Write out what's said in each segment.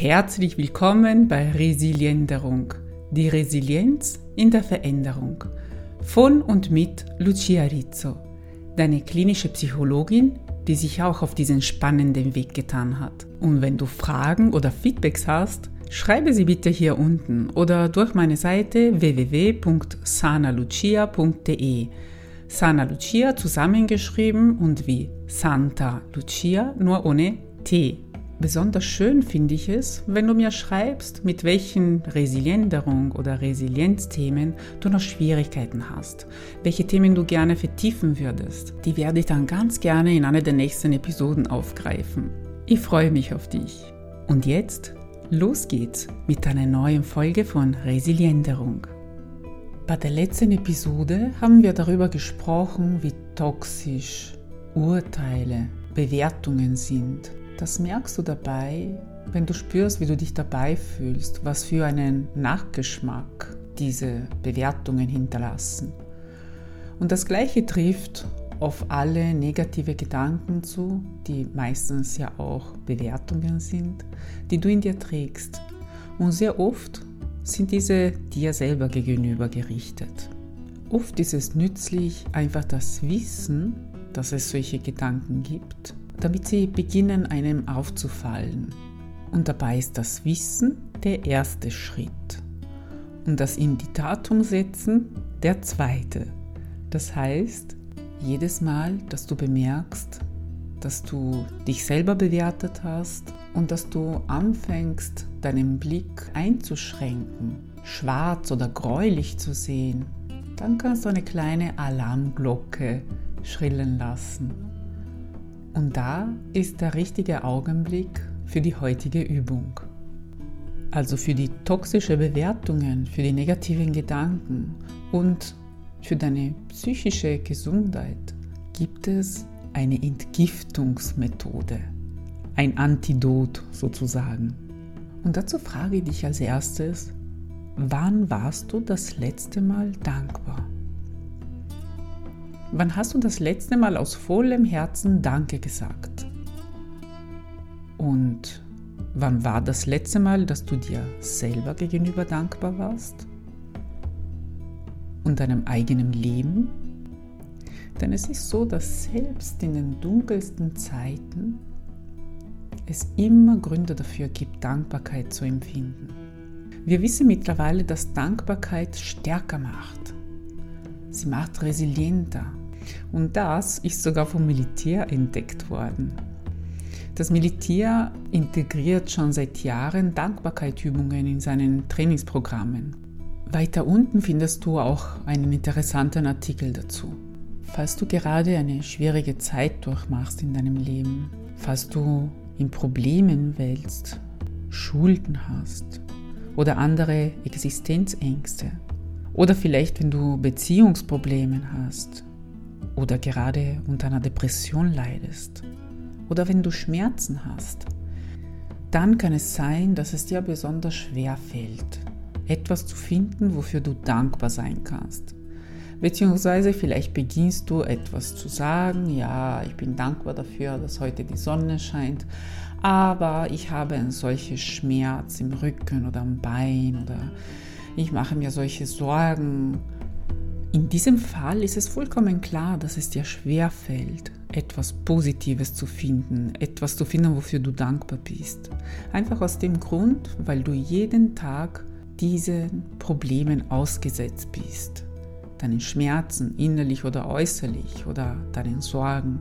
Herzlich willkommen bei Resilienderung. Die Resilienz in der Veränderung. Von und mit Lucia Rizzo, deine klinische Psychologin, die sich auch auf diesen spannenden Weg getan hat. Und wenn du Fragen oder Feedbacks hast, schreibe sie bitte hier unten oder durch meine Seite www.sanalucia.de. Sana Lucia zusammengeschrieben und wie Santa Lucia, nur ohne T. Besonders schön finde ich es, wenn du mir schreibst, mit welchen Resilienderung oder Resilienzthemen du noch Schwierigkeiten hast, welche Themen du gerne vertiefen würdest. Die werde ich dann ganz gerne in einer der nächsten Episoden aufgreifen. Ich freue mich auf dich. Und jetzt, los geht's mit einer neuen Folge von Resilienderung. Bei der letzten Episode haben wir darüber gesprochen, wie toxisch Urteile, Bewertungen sind. Das merkst du dabei, wenn du spürst, wie du dich dabei fühlst, was für einen Nachgeschmack diese Bewertungen hinterlassen. Und das Gleiche trifft auf alle negative Gedanken zu, die meistens ja auch Bewertungen sind, die du in dir trägst. Und sehr oft sind diese dir selber gegenüber gerichtet. Oft ist es nützlich, einfach das Wissen, dass es solche Gedanken gibt, damit sie beginnen einem aufzufallen. Und dabei ist das Wissen der erste Schritt und das in die Tatung setzen der zweite. Das heißt, jedes Mal, dass du bemerkst, dass du dich selber bewertet hast und dass du anfängst, deinen Blick einzuschränken, schwarz oder gräulich zu sehen, dann kannst du eine kleine Alarmglocke schrillen lassen. Und da ist der richtige Augenblick für die heutige Übung. Also für die toxischen Bewertungen, für die negativen Gedanken und für deine psychische Gesundheit gibt es eine Entgiftungsmethode, ein Antidot sozusagen. Und dazu frage ich dich als erstes, wann warst du das letzte Mal dankbar? Wann hast du das letzte Mal aus vollem Herzen Danke gesagt? Und wann war das letzte Mal, dass du dir selber gegenüber dankbar warst? Und deinem eigenen Leben? Denn es ist so, dass selbst in den dunkelsten Zeiten es immer Gründe dafür gibt, Dankbarkeit zu empfinden. Wir wissen mittlerweile, dass Dankbarkeit stärker macht. Sie macht resilienter. Und das ist sogar vom Militär entdeckt worden. Das Militär integriert schon seit Jahren Dankbarkeitsübungen in seinen Trainingsprogrammen. Weiter unten findest du auch einen interessanten Artikel dazu. Falls du gerade eine schwierige Zeit durchmachst in deinem Leben, falls du in Problemen wälzt, Schulden hast oder andere Existenzängste oder vielleicht wenn du Beziehungsprobleme hast oder gerade unter einer Depression leidest oder wenn du Schmerzen hast, dann kann es sein, dass es dir besonders schwer fällt, etwas zu finden, wofür du dankbar sein kannst. Beziehungsweise vielleicht beginnst du etwas zu sagen, ja, ich bin dankbar dafür, dass heute die Sonne scheint, aber ich habe einen solchen Schmerz im Rücken oder am Bein oder ich mache mir solche Sorgen. In diesem Fall ist es vollkommen klar, dass es dir schwer fällt, etwas Positives zu finden, etwas zu finden, wofür du dankbar bist. Einfach aus dem Grund, weil du jeden Tag diesen Problemen ausgesetzt bist deinen Schmerzen, innerlich oder äußerlich, oder deinen Sorgen.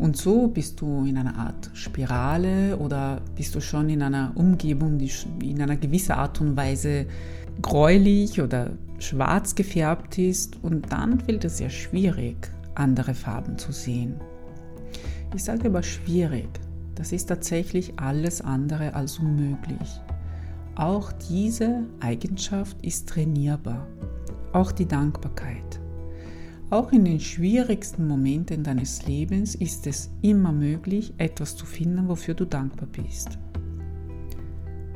Und so bist du in einer Art Spirale oder bist du schon in einer Umgebung, die in einer gewissen Art und Weise gräulich oder schwarz gefärbt ist und dann fällt es sehr schwierig, andere Farben zu sehen. Ich sage aber schwierig, das ist tatsächlich alles andere als unmöglich. Auch diese Eigenschaft ist trainierbar auch die Dankbarkeit. Auch in den schwierigsten Momenten deines Lebens ist es immer möglich, etwas zu finden, wofür du dankbar bist.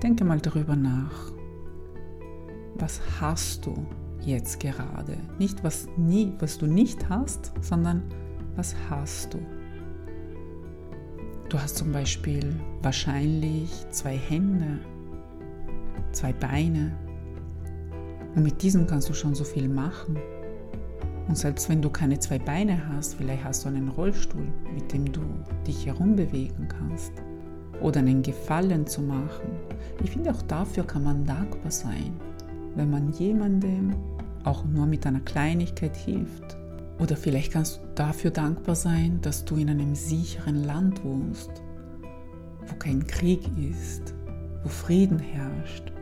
Denke mal darüber nach. Was hast du jetzt gerade? Nicht was nie, was du nicht hast, sondern was hast du? Du hast zum Beispiel wahrscheinlich zwei Hände, zwei Beine. Und mit diesem kannst du schon so viel machen. Und selbst wenn du keine zwei Beine hast, vielleicht hast du einen Rollstuhl, mit dem du dich herumbewegen kannst. Oder einen Gefallen zu machen. Ich finde, auch dafür kann man dankbar sein, wenn man jemandem auch nur mit einer Kleinigkeit hilft. Oder vielleicht kannst du dafür dankbar sein, dass du in einem sicheren Land wohnst, wo kein Krieg ist, wo Frieden herrscht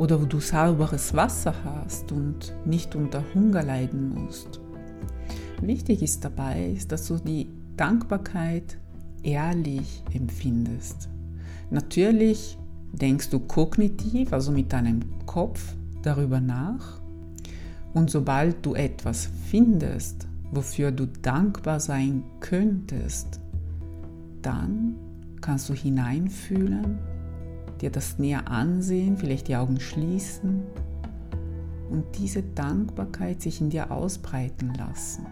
oder wo du sauberes Wasser hast und nicht unter Hunger leiden musst. Wichtig ist dabei, dass du die Dankbarkeit ehrlich empfindest. Natürlich denkst du kognitiv, also mit deinem Kopf darüber nach. Und sobald du etwas findest, wofür du dankbar sein könntest, dann kannst du hineinfühlen dir das näher ansehen, vielleicht die Augen schließen und diese Dankbarkeit sich in dir ausbreiten lassen.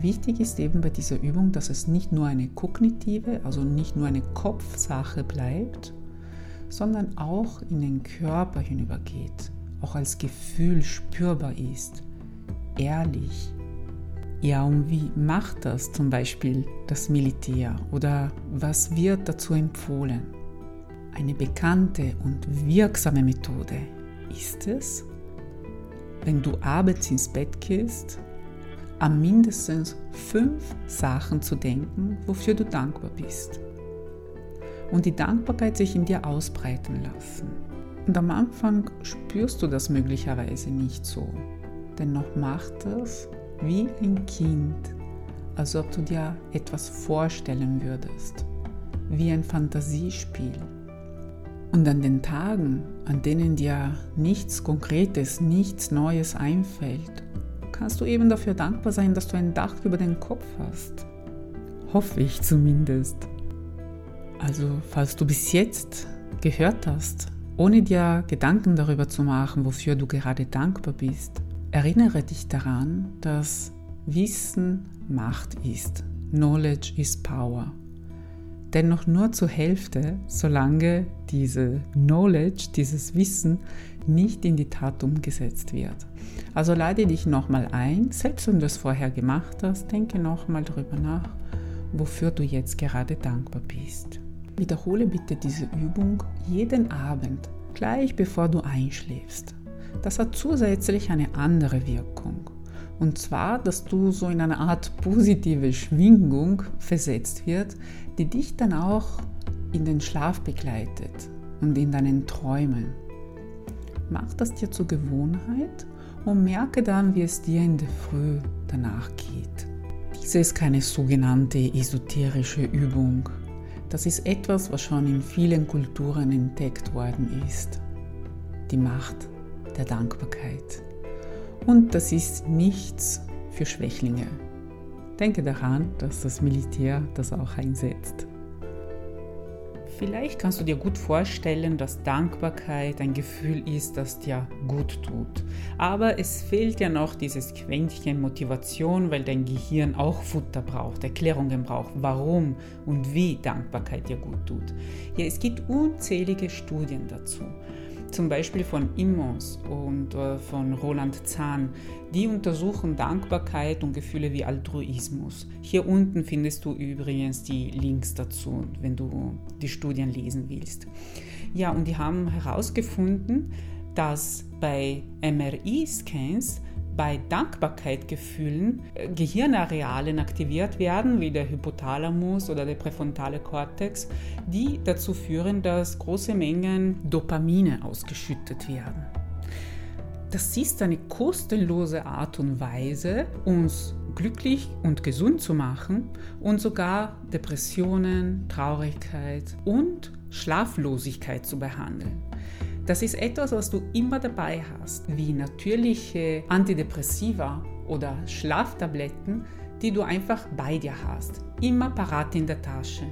Wichtig ist eben bei dieser Übung, dass es nicht nur eine kognitive, also nicht nur eine Kopfsache bleibt, sondern auch in den Körper hinübergeht, auch als Gefühl spürbar ist, ehrlich. Ja, und wie macht das zum Beispiel das Militär oder was wird dazu empfohlen? Eine bekannte und wirksame Methode ist es, wenn du abends ins Bett gehst, an mindestens fünf Sachen zu denken, wofür du dankbar bist. Und die Dankbarkeit sich in dir ausbreiten lassen. Und am Anfang spürst du das möglicherweise nicht so. Dennoch macht das wie ein Kind, als ob du dir etwas vorstellen würdest, wie ein Fantasiespiel. Und an den Tagen, an denen dir nichts Konkretes, nichts Neues einfällt, kannst du eben dafür dankbar sein, dass du ein Dach über den Kopf hast. Hoffe ich zumindest. Also, falls du bis jetzt gehört hast, ohne dir Gedanken darüber zu machen, wofür du gerade dankbar bist, erinnere dich daran, dass Wissen Macht ist. Knowledge is Power dennoch nur zur Hälfte, solange diese Knowledge, dieses Wissen nicht in die Tat umgesetzt wird. Also lade dich nochmal ein, selbst wenn du es vorher gemacht hast, denke nochmal darüber nach, wofür du jetzt gerade dankbar bist. Wiederhole bitte diese Übung jeden Abend, gleich bevor du einschläfst. Das hat zusätzlich eine andere Wirkung. Und zwar, dass du so in eine Art positive Schwingung versetzt wird, die dich dann auch in den Schlaf begleitet und in deinen Träumen. Mach das dir zur Gewohnheit und merke dann, wie es dir in der Früh danach geht. Diese ist keine sogenannte esoterische Übung. Das ist etwas, was schon in vielen Kulturen entdeckt worden ist. Die Macht der Dankbarkeit. Und das ist nichts für Schwächlinge. Denke daran, dass das Militär das auch einsetzt. Vielleicht kannst du dir gut vorstellen, dass Dankbarkeit ein Gefühl ist, das dir gut tut. Aber es fehlt ja noch dieses Quäntchen Motivation, weil dein Gehirn auch Futter braucht, Erklärungen braucht, warum und wie Dankbarkeit dir gut tut. Ja, es gibt unzählige Studien dazu zum Beispiel von Immons und äh, von Roland Zahn, die untersuchen Dankbarkeit und Gefühle wie Altruismus. Hier unten findest du übrigens die Links dazu, wenn du die Studien lesen willst. Ja, und die haben herausgefunden, dass bei MRI-Scans bei Dankbarkeitgefühlen äh, Gehirnarealen aktiviert werden, wie der Hypothalamus oder der präfrontale Kortex, die dazu führen, dass große Mengen Dopamine ausgeschüttet werden. Das ist eine kostenlose Art und Weise, uns glücklich und gesund zu machen und sogar Depressionen, Traurigkeit und Schlaflosigkeit zu behandeln. Das ist etwas, was du immer dabei hast, wie natürliche Antidepressiva oder Schlaftabletten, die du einfach bei dir hast, immer parat in der Tasche.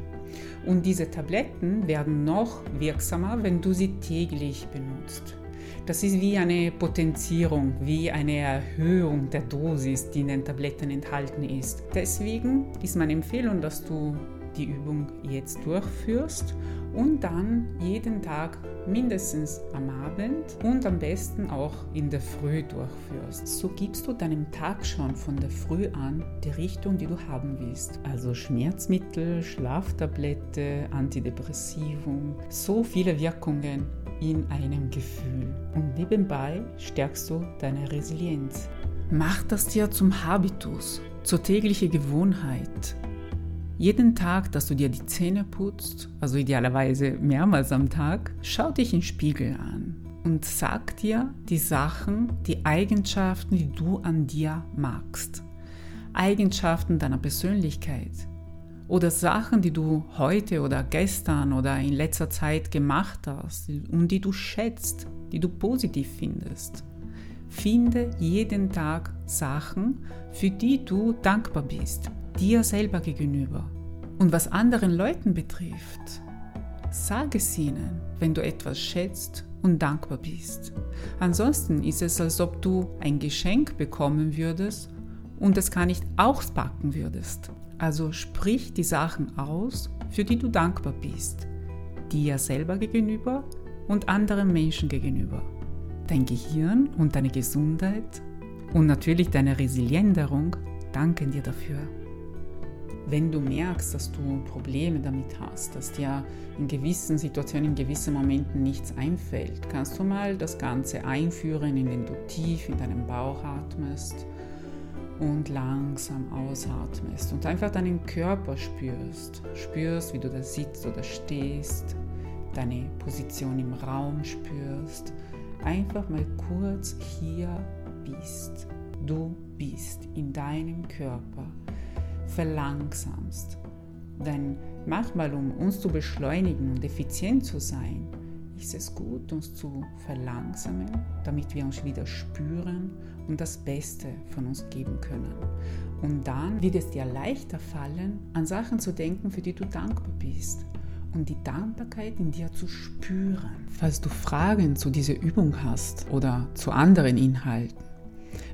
Und diese Tabletten werden noch wirksamer, wenn du sie täglich benutzt. Das ist wie eine Potenzierung, wie eine Erhöhung der Dosis, die in den Tabletten enthalten ist. Deswegen ist meine Empfehlung, dass du die Übung jetzt durchführst und dann jeden Tag mindestens am Abend und am besten auch in der Früh durchführst. So gibst du deinem Tag schon von der Früh an die Richtung, die du haben willst. Also Schmerzmittel, Schlaftablette, Antidepressivum, so viele Wirkungen in einem Gefühl. Und nebenbei stärkst du deine Resilienz. Mach das dir zum Habitus, zur täglichen Gewohnheit. Jeden Tag, dass du dir die Zähne putzt, also idealerweise mehrmals am Tag, schau dich im Spiegel an und sag dir die Sachen, die Eigenschaften, die du an dir magst. Eigenschaften deiner Persönlichkeit oder Sachen, die du heute oder gestern oder in letzter Zeit gemacht hast und die du schätzt, die du positiv findest. Finde jeden Tag Sachen, für die du dankbar bist dir selber gegenüber. Und was anderen Leuten betrifft, sag es ihnen, wenn du etwas schätzt und dankbar bist. Ansonsten ist es, als ob du ein Geschenk bekommen würdest und es gar nicht auspacken würdest. Also sprich die Sachen aus, für die du dankbar bist. Dir selber gegenüber und anderen Menschen gegenüber. Dein Gehirn und deine Gesundheit und natürlich deine Resilienderung danken dir dafür wenn du merkst, dass du Probleme damit hast, dass dir in gewissen Situationen, in gewissen Momenten nichts einfällt, kannst du mal das Ganze einführen, indem du tief in deinen Bauch atmest und langsam ausatmest und einfach deinen Körper spürst. Spürst, wie du da sitzt oder stehst, deine Position im Raum spürst. Einfach mal kurz hier bist. Du bist in deinem Körper verlangsamst. Denn manchmal, um uns zu beschleunigen und effizient zu sein, ist es gut, uns zu verlangsamen, damit wir uns wieder spüren und das Beste von uns geben können. Und dann wird es dir leichter fallen, an Sachen zu denken, für die du dankbar bist und die Dankbarkeit in dir zu spüren. Falls du Fragen zu dieser Übung hast oder zu anderen Inhalten,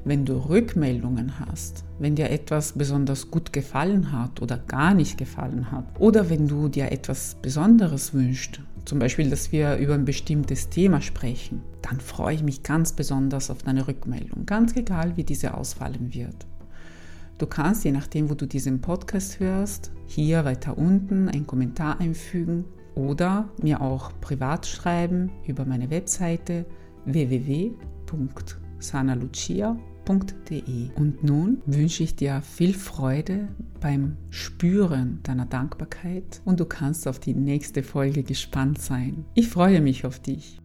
wenn du Rückmeldungen hast, wenn dir etwas besonders gut gefallen hat oder gar nicht gefallen hat, oder wenn du dir etwas Besonderes wünschst, zum Beispiel, dass wir über ein bestimmtes Thema sprechen, dann freue ich mich ganz besonders auf deine Rückmeldung, ganz egal, wie diese ausfallen wird. Du kannst, je nachdem, wo du diesen Podcast hörst, hier weiter unten einen Kommentar einfügen oder mir auch privat schreiben über meine Webseite www.sanalucia.com und nun wünsche ich dir viel Freude beim Spüren deiner Dankbarkeit und du kannst auf die nächste Folge gespannt sein. Ich freue mich auf dich.